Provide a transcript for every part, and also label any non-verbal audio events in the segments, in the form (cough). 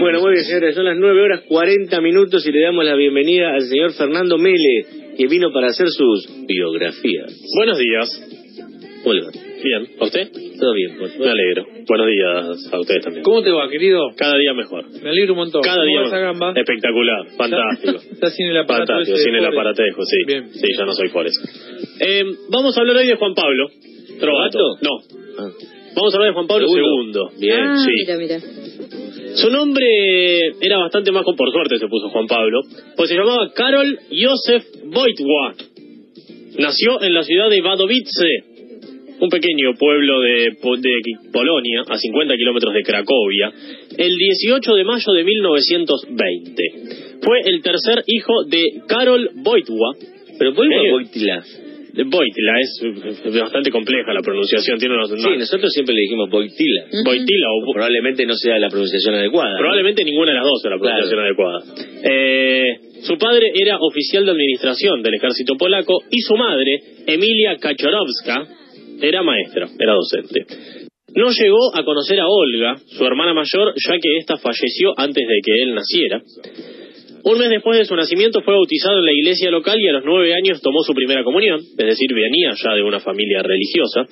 Bueno, muy bien, señores, son las 9 horas 40 minutos y le damos la bienvenida al señor Fernando Mele, que vino para hacer sus biografías. Buenos días. ¿Cómo le va? Bien. ¿A usted? Todo bien, por Me alegro. Buenos días a ustedes también. ¿Cómo te va, querido? Cada día mejor. Me alegro un montón. Cada ¿Cómo día mejor. gamba? Espectacular. Fantástico. (laughs) Está sin el aparato Fantástico, sin el aparatejo, sí. Bien. Sí, ya no soy Forrest. Eh, vamos a hablar hoy de Juan Pablo. Trovato. ¿Trovato? No. Ah. Vamos a hablar de Juan Pablo Segundo. II. Bien. Ah, sí. mira, mira. Su nombre era bastante más con por suerte se puso Juan Pablo, pues se llamaba Karol Josef Wojtła. Nació en la ciudad de Wadowice, un pequeño pueblo de, Po- de Polonia, a 50 kilómetros de Cracovia, el 18 de mayo de 1920. Fue el tercer hijo de Karol Wojtła. Pero ¿por qué Eh, Boitila? es, bastante compleja la pronunciación, tiene unos... Sí, nosotros siempre le dijimos Boitila. Wojtyla o Probablemente no sea la pronunciación adecuada. ¿no? Probablemente ninguna de las dos era la pronunciación adecuada. Eh, su padre era oficial de administración del ejército polaco y su madre, Emilia Kachorowska, era maestra, era docente. No llegó a conocer a Olga, su hermana mayor, ya que ésta falleció antes de que él naciera. Un mes después de su nacimiento fue bautizado en la iglesia local y a los nueve años tomó su primera comunión, es decir, venía ya de una familia religiosa.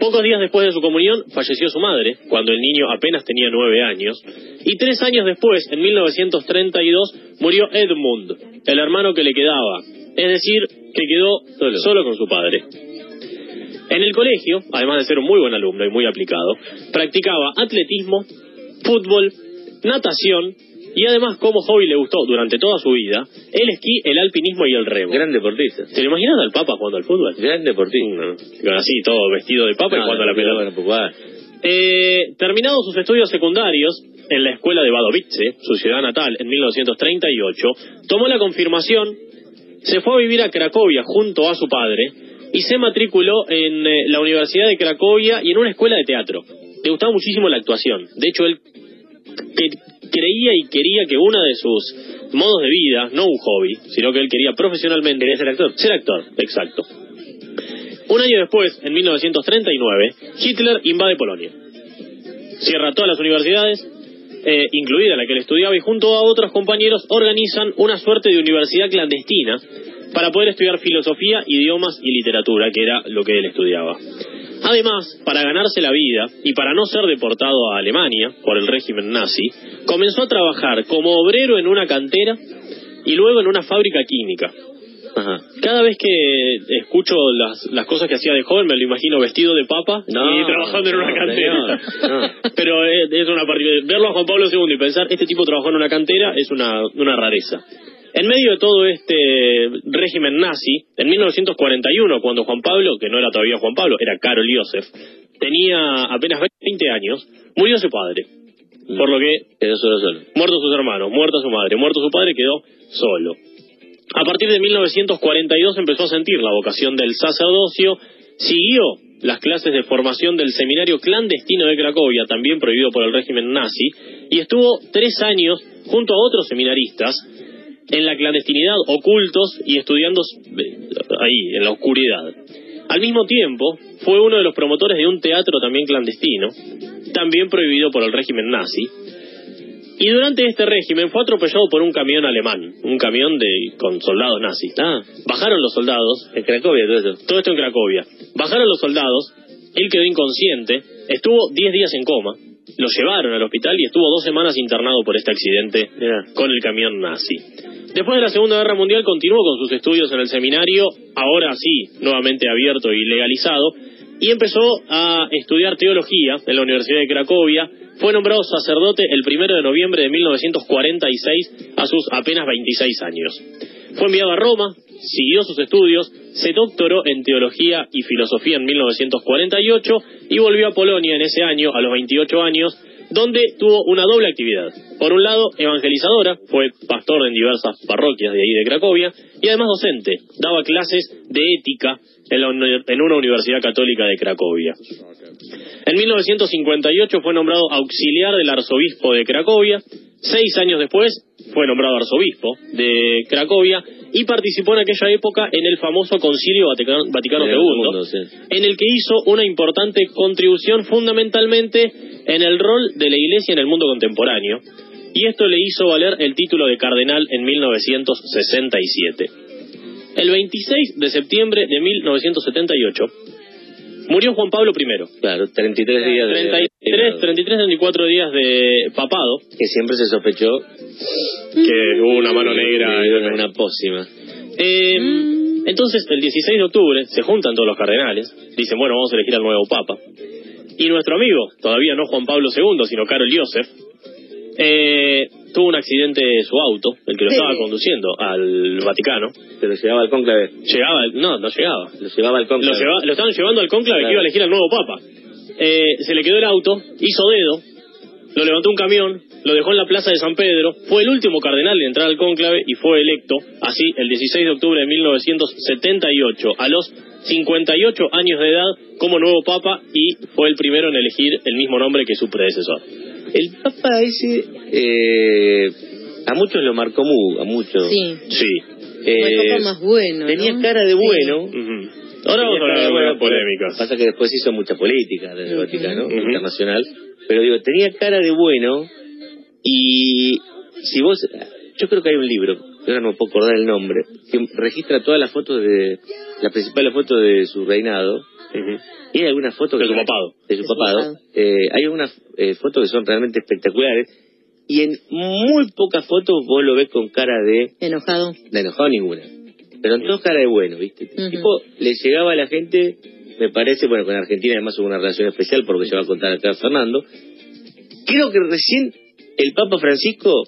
Pocos días después de su comunión falleció su madre, cuando el niño apenas tenía nueve años. Y tres años después, en 1932, murió Edmund, el hermano que le quedaba, es decir, que quedó Solo. solo con su padre. En el colegio, además de ser un muy buen alumno y muy aplicado, practicaba atletismo, fútbol, natación y además como hobby le gustó durante toda su vida el esquí, el alpinismo y el remo. Gran deportista. ¿Te lo imaginas al Papa jugando al fútbol? Gran deportista. No, así, todo vestido de Papa y No, jugando a la pelota. va. Eh, terminados sus estudios secundarios en la escuela de Wadowice, su ciudad natal, en 1938, tomó la confirmación, se fue a vivir a Cracovia junto a su padre y se matriculó en eh, la Universidad de Cracovia y en una escuela de teatro. Le gustaba muchísimo la actuación. De hecho, él creía y quería que uno de sus modos de vida, no un hobby, sino que él quería profesionalmente... ¿Quería ser actor? Ser actor, exacto. Un año después, en 1939, Hitler invade Polonia. Cierra todas las universidades, eh, incluida la que él estudiaba, y junto a otros compañeros organizan una suerte de universidad clandestina para poder estudiar filosofía, idiomas y literatura, que era lo que él estudiaba. Además, para ganarse la vida y para no ser deportado a Alemania por el régimen nazi, comenzó a trabajar como obrero en una cantera y luego en una fábrica química. Ajá. Cada vez que escucho las, las cosas que hacía de joven, me lo imagino vestido de papa No, y trabajando en una cantera. no. (laughs) Pero es, es una verlo a Juan Pablo II y pensar, este tipo trabajó en una cantera, es una, una rareza. En medio de todo este régimen nazi, en 1941, cuando Juan Pablo, que no era todavía Juan Pablo, era Karol Josef, tenía apenas 20 años, murió su padre. Por lo que Quedó solo solo. Muertos sus hermanos, muerta su madre, muerto su padre, quedó solo. A partir de 1942 empezó a sentir la vocación del sacerdocio, siguió las clases de formación del seminario clandestino de Cracovia, también prohibido por el régimen nazi, y estuvo tres años junto a otros seminaristas en la clandestinidad, ocultos y estudiando eh, ahí, en la oscuridad. Al mismo tiempo, fue uno de los promotores de un teatro también clandestino, también prohibido por el régimen nazi, y durante este régimen fue atropellado por un camión alemán, un camión de con soldados nazis. Ah, Bajaron los soldados, en Cracovia todo esto en Cracovia. Bajaron los soldados, él quedó inconsciente, estuvo 10 días en coma, lo llevaron al hospital y estuvo dos semanas internado por este accidente con el camión nazi. Después de la Segunda Guerra Mundial continuó con sus estudios en el seminario, ahora sí, nuevamente abierto y legalizado, y empezó a estudiar teología en la Universidad de Cracovia. Fue nombrado sacerdote el primero de noviembre de 1946 a sus apenas 26 años. Fue enviado a Roma, siguió sus estudios, se doctoró en teología y filosofía en 1948 y volvió a Polonia en ese año, a los 28 años, donde tuvo una doble actividad. Por un lado, evangelizadora, fue pastor en diversas parroquias de ahí de Cracovia, y además docente, daba clases de ética en, la en una universidad católica de Cracovia. En 1958 fue nombrado auxiliar del arzobispo de Cracovia. Seis años después fue nombrado arzobispo de Cracovia y participó en aquella época en el famoso Concilio Vaticano, II, sí. en el que hizo una importante contribución fundamentalmente en el rol de la Iglesia en el mundo contemporáneo y esto le hizo valer el título de cardenal en 1967. El 26 de septiembre de 1978 murió Juan Pablo I. Claro, 33 días de... 33, 33, 34 días de papado. Que siempre se sospechó que hubo una mano negra. una pócima. Eh, entonces, el 16 de octubre se juntan todos los cardenales, dicen, bueno, vamos a elegir al nuevo papa. Y nuestro amigo, todavía no Juan Pablo II, sino Karol Joseph, eh, tuvo un accidente de su auto, el que lo estaba conduciendo al Vaticano. Pero llegaba al cónclave. Llegaba, no, no llegaba. Lo llevaba al cónclave. Lo, estaban llevando al cónclave que iba a elegir al nuevo papa. Eh, se le quedó el auto, hizo dedo, lo levantó un camión, lo dejó en la plaza de San Pedro, fue el último cardenal en entrar al cónclave y fue electo, así, el 16 de octubre de 1978, a los 58 años de edad, como nuevo papa y fue el primero en elegir el mismo nombre que su predecesor. El papa ese, eh, a muchos lo marcó muy, a muchos. Sí. Sí. el papa más bueno. Tenía cara de bueno. Ahora vamos a hablar de polémicas. Pasa que después hizo mucha política desde el Vaticano, internacional. Pero digo, tenía cara de bueno y si vos, yo creo que hay un libro, ahora no me puedo acordar el nombre, que registra todas las fotos de, las principales fotos de su reinado. Y hay algunas fotos de su papado. De su papado. Eh, hay algunas eh, fotos que son realmente espectaculares. Y en muy pocas fotos vos lo ves con cara de... Enojado. De enojado ninguna. Pero en todas cara de bueno, ¿viste? tipo le llegaba a la gente, me parece, bueno, con Argentina además hubo una relación especial porque se va a contar acá Fernando. Creo que recién el Papa Francisco,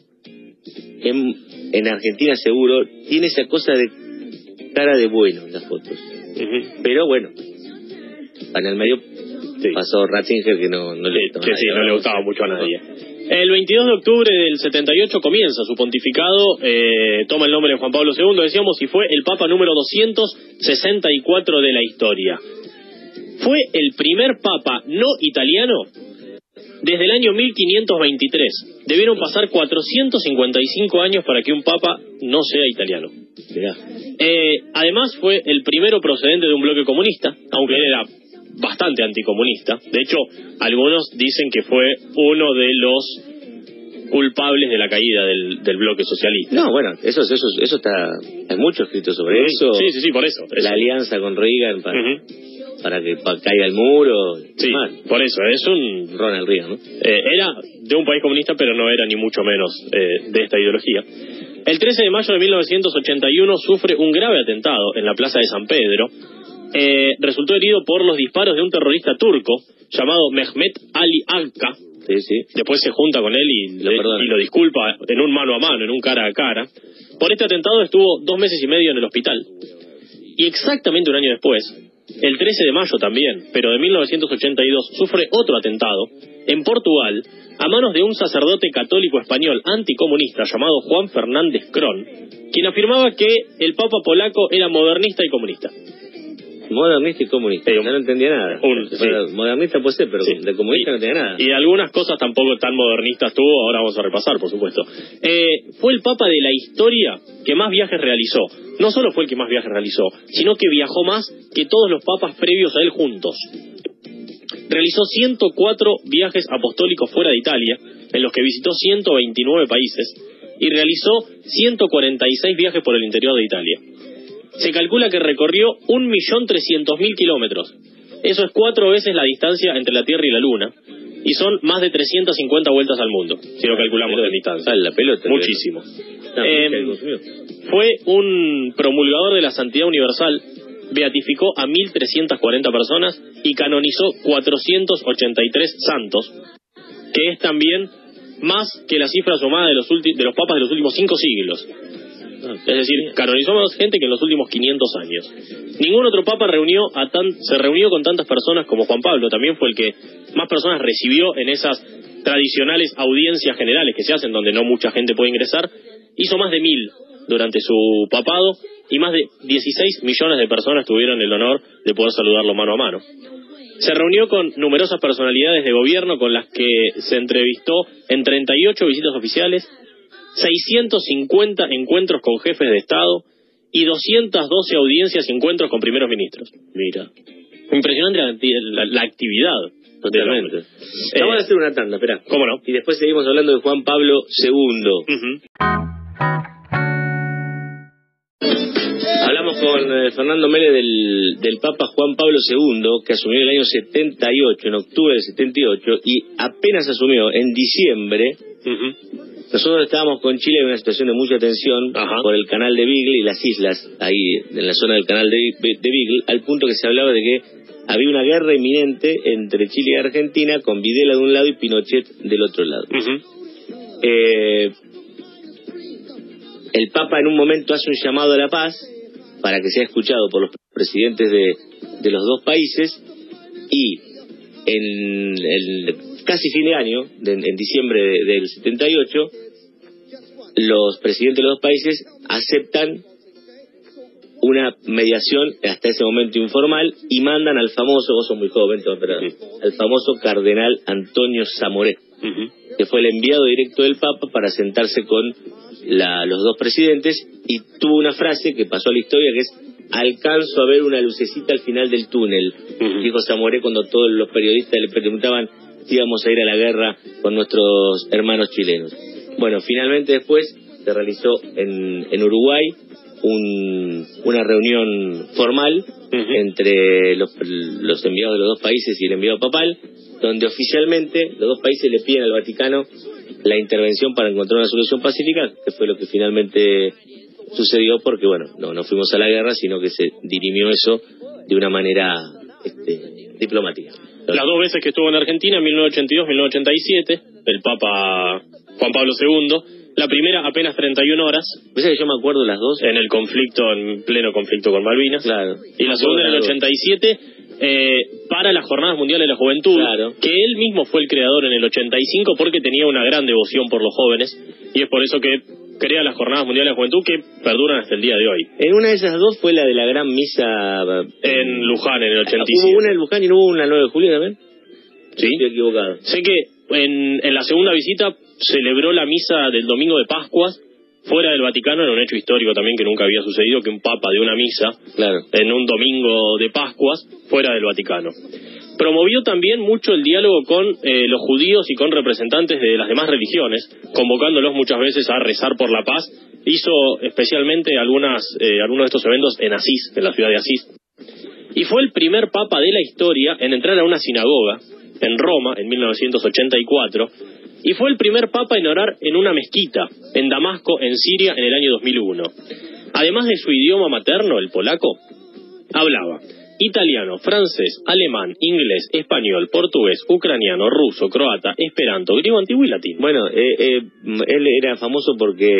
en, Argentina seguro, tiene esa cosa de cara de bueno en las fotos. Pero bueno, en el medio pasó Ratzinger que no, no le, que sí, no le gustaba mucho a nadie. El 22 de octubre del 78 comienza su pontificado, eh, toma el nombre de Juan Pablo II, decíamos, y fue el Papa número 264 de la historia. Fue el primer Papa no italiano desde el año 1523. Debieron pasar 455 años para que un papa no sea italiano. Eh, además fue el primero procedente de un bloque comunista, aunque él era bastante anticomunista. De hecho, algunos dicen que fue uno de los culpables de la caída del, bloque socialista. No, bueno, eso, eso, eso está, hay mucho escrito sobre eso. Sí, sí, sí, por eso. La alianza con Reagan para para que caiga el muro. Sí, por eso, es un... Ronald Reagan, ¿no? Eh, era de un país comunista, pero no era ni mucho menos eh, de esta ideología. El 13 de mayo de 1981 sufre un grave atentado en la plaza de San Pedro. Eh, resultó herido por los disparos de un terrorista turco llamado Mehmet Ali Alka. Sí, sí. Después se junta con él y lo, y lo disculpa en un mano a mano, en un cara a cara. Por este atentado estuvo dos meses y medio en el hospital. Y exactamente un año después, el 13 de mayo también, pero de 1982, sufre otro atentado en Portugal a manos de un sacerdote católico español anticomunista llamado Juan Fernández Cron, quien afirmaba que el Papa polaco era modernista y comunista. Modernista y comunista. no entendía nada. Modernista puede ser, pero de comunista no entendía nada. Y algunas cosas tampoco tan modernistas tuvo, ahora vamos a repasar, por supuesto. Eh, fue el Papa de la historia que más viajes realizó. No solo fue el que más viajes realizó, sino que viajó más que todos los papas previos a él juntos. Realizó 104 viajes apostólicos fuera de Italia, en los que visitó 129 países, y realizó 146 viajes por el interior de Italia se calcula que recorrió 1.300.000 kilómetros. Eso es cuatro veces la distancia entre la Tierra y la Luna. Y son más de 350 vueltas al mundo, si lo calculamos de distancia. la pelota. Muchísimo. Eh, fue un promulgador de la santidad universal, beatificó a 1.340 personas y canonizó 483 santos, que es también más que la cifra sumada de los, de los papas de los últimos cinco siglos. Es decir, canonizó más gente que en los últimos 500 años. Ningún otro papa reunió a tan, se reunió con tantas personas como Juan Pablo. También fue el que más personas recibió en esas tradicionales audiencias generales que se hacen donde no mucha gente puede ingresar. Hizo más de mil durante su papado y más de 16 millones de personas tuvieron el honor de poder saludarlo mano a mano. Se reunió con numerosas personalidades de gobierno con las que se entrevistó en 38 visitas oficiales 650 encuentros con jefes de Estado y 212 audiencias y encuentros con primeros ministros. Mira. Impresionante la, actividad. Totalmente. Vamos a hacer una tanda, espera. ¿Cómo no? Y después seguimos hablando de Juan Pablo II. Hablamos con eh, Fernando Mele del, del Papa Juan Pablo II, que asumió en el año 78, en octubre del 78, y apenas asumió en diciembre. Nosotros estábamos con Chile en una situación de mucha tensión por el canal de Beagle y las islas, ahí en la zona del canal de, de Beagle, al punto que se hablaba de que había una guerra inminente entre Chile y Argentina, con Videla de un lado y Pinochet del otro lado. eh, el Papa en un momento hace un llamado a la paz para que sea escuchado por los presidentes de, de los dos países y en el casi fin de año, en diciembre del 78, los presidentes de los dos países aceptan una mediación hasta ese momento informal y mandan al famoso, vos sos muy joven, pero al famoso cardenal Antonio Zamoré, que fue el enviado directo del Papa para sentarse con la, los dos presidentes y tuvo una frase que pasó a la historia que es alcanzo a ver una lucecita al final del túnel, dijo Zamoré cuando todos los periodistas le preguntaban íbamos a ir a la guerra con nuestros hermanos chilenos. Bueno, finalmente después se realizó en, en Uruguay un, una reunión formal entre los, los enviados de los dos países y el enviado papal, donde oficialmente los dos países le piden al Vaticano la intervención para encontrar una solución pacífica, que fue lo que finalmente sucedió porque, bueno, no, no fuimos a la guerra, sino que se dirimió eso de una manera este, diplomática. Las dos veces que estuvo en Argentina, en 1982 1987, el Papa Juan Pablo II, la primera apenas 31 horas. ¿Ves que yo me acuerdo las dos? En el conflicto, en pleno conflicto con Malvinas. Claro. Y la segunda en el 87 eh, para las Jornadas Mundiales de la Juventud, claro. que él mismo fue el creador en el 85 porque tenía una gran devoción por los jóvenes y es por eso que crea las Jornadas Mundiales de Juventud que perduran hasta el día de hoy. En una de esas dos fue la de la gran misa en Luján en el 87. ¿Hubo una en Luján y no hubo una el 9 de julio también? Sí. Estoy equivocado. Sé que en, en la segunda visita celebró la misa del domingo de Pascuas fuera del Vaticano, era un hecho histórico también que nunca había sucedido que un papa de una misa claro. en un domingo de Pascuas fuera del Vaticano. Promovió también mucho el diálogo con eh, los judíos y con representantes de las demás religiones, convocándolos muchas veces a rezar por la paz. Hizo especialmente algunas, eh, algunos de estos eventos en Asís, en la ciudad de Asís. Y fue el primer papa de la historia en entrar a una sinagoga en Roma en 1984 y fue el primer papa en orar en una mezquita en Damasco, en Siria, en el año 2001. Además de su idioma materno, el polaco, hablaba italiano, francés, alemán, inglés, español, portugués, ucraniano, ruso, croata, esperanto, griego antiguo y latín. Bueno, eh, eh, él era famoso porque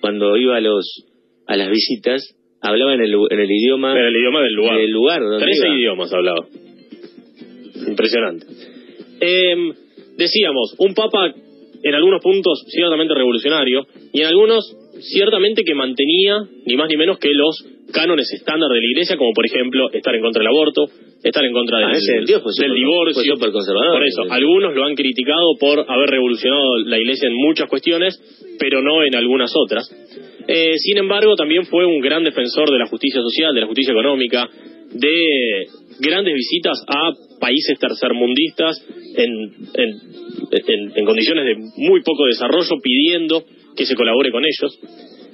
cuando iba a los a las visitas hablaba en el, en el idioma en el idioma del lugar. Del lugar donde Trece iba. idiomas hablaba. Impresionante. Eh, decíamos, un papa en algunos puntos ciertamente revolucionario y en algunos ciertamente que mantenía ni más ni menos que los cánones estándar de la iglesia, como por ejemplo estar en contra del aborto, estar en contra del, Ah, ese sentido fue del súper- divorcio. fue. Por eso, algunos lo han criticado por haber revolucionado la iglesia en muchas cuestiones, pero no en algunas otras. Eh, sin embargo, también fue un gran defensor de la justicia social, de la justicia económica, de grandes visitas a países tercermundistas en, en, en- en condiciones de muy poco desarrollo, pidiendo que se colabore con ellos.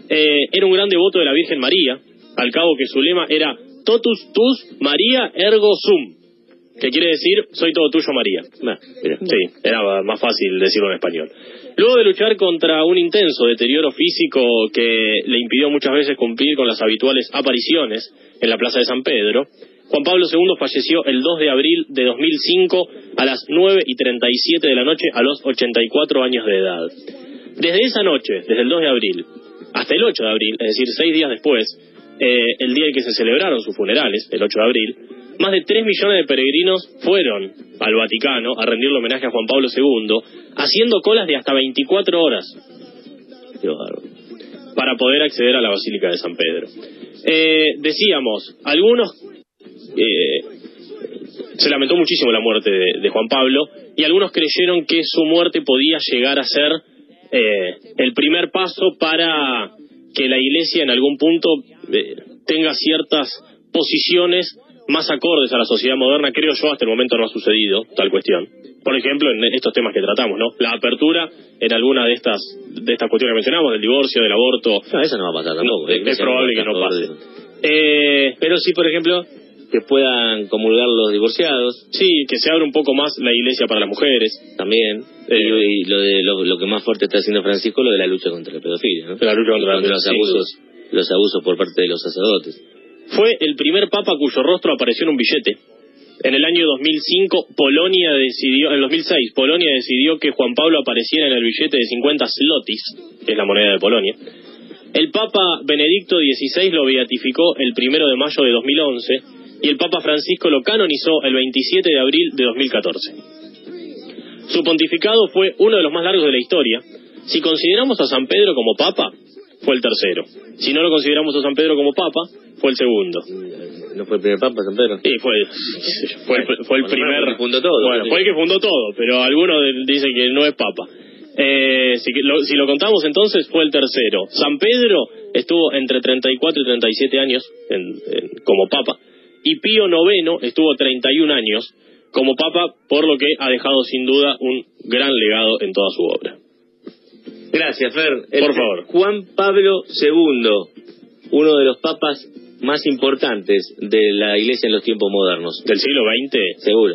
Eh, era un gran devoto de la Virgen María, al cabo que su lema era Totus tus María ergo sum, que quiere decir soy todo tuyo María. Mira. Sí, era más fácil decirlo en español. Luego de luchar contra un intenso deterioro físico que le impidió muchas veces cumplir con las habituales apariciones en la Plaza de San Pedro, Juan Pablo II falleció el 2 de abril de 2005 a las 9 y 37 de la noche a los 84 años de edad. Desde esa noche, desde el 2 de abril hasta el 8 de abril, es decir, seis días después, eh, el día en que se celebraron sus funerales, el 8 de abril, más de 3 millones de peregrinos fueron al Vaticano a rendirle homenaje a Juan Pablo II, haciendo colas de hasta 24 horas para poder acceder a la Basílica de San Pedro. Eh, decíamos, algunos eh, se lamentó muchísimo la muerte de, Juan Pablo y algunos creyeron que su muerte podía llegar a ser el primer paso para que la Iglesia en algún punto eh, tenga ciertas posiciones más acordes a la sociedad moderna, creo yo, hasta el momento no ha sucedido tal cuestión. Por ejemplo, en estos temas que tratamos, ¿no? La apertura en alguna de estas de estas cuestiones que mencionamos, del divorcio, del aborto. No, eso no va a pasar tampoco. es, probable que no pase. Eh, pero sí, por ejemplo, que puedan comulgar los divorciados. Sí, que se abra un poco más la iglesia para las mujeres. También. Eh, y, lo, de, lo, que más fuerte está haciendo Francisco, lo de la lucha contra la pedofilia, ¿no? La lucha contra, los abusos, los abusos por parte de los sacerdotes. Fue el primer papa cuyo rostro apareció en un billete. En el año 2005, Polonia decidió, en el 2006, Polonia decidió que Juan Pablo apareciera en el billete de 50 slotis, que es la moneda de Polonia. El Papa Benedicto XVI lo beatificó el primero de mayo de 2011 y el Papa Francisco lo canonizó el 27 de abril de 2014. Su pontificado fue uno de los más largos de la historia. Si consideramos a San Pedro como Papa, fue el tercero. Si no lo consideramos a San Pedro como Papa, fue el segundo. ¿No fue el primer Papa, San Pedro? Sí, fue, fue, el primer... que fundó todo. Bueno, fue el que fundó todo, pero algunos dicen que no es Papa. Eh, si, lo, si lo contamos entonces, fue el tercero. San Pedro estuvo entre 34 y 37 años como Papa y Pío IX estuvo 31 años como Papa, por lo que ha dejado sin duda un gran legado en toda su obra. Gracias, Fer. por favor. Juan Pablo II, uno de los papas más importantes de la Iglesia en los tiempos modernos. ¿Del siglo XX? Seguro.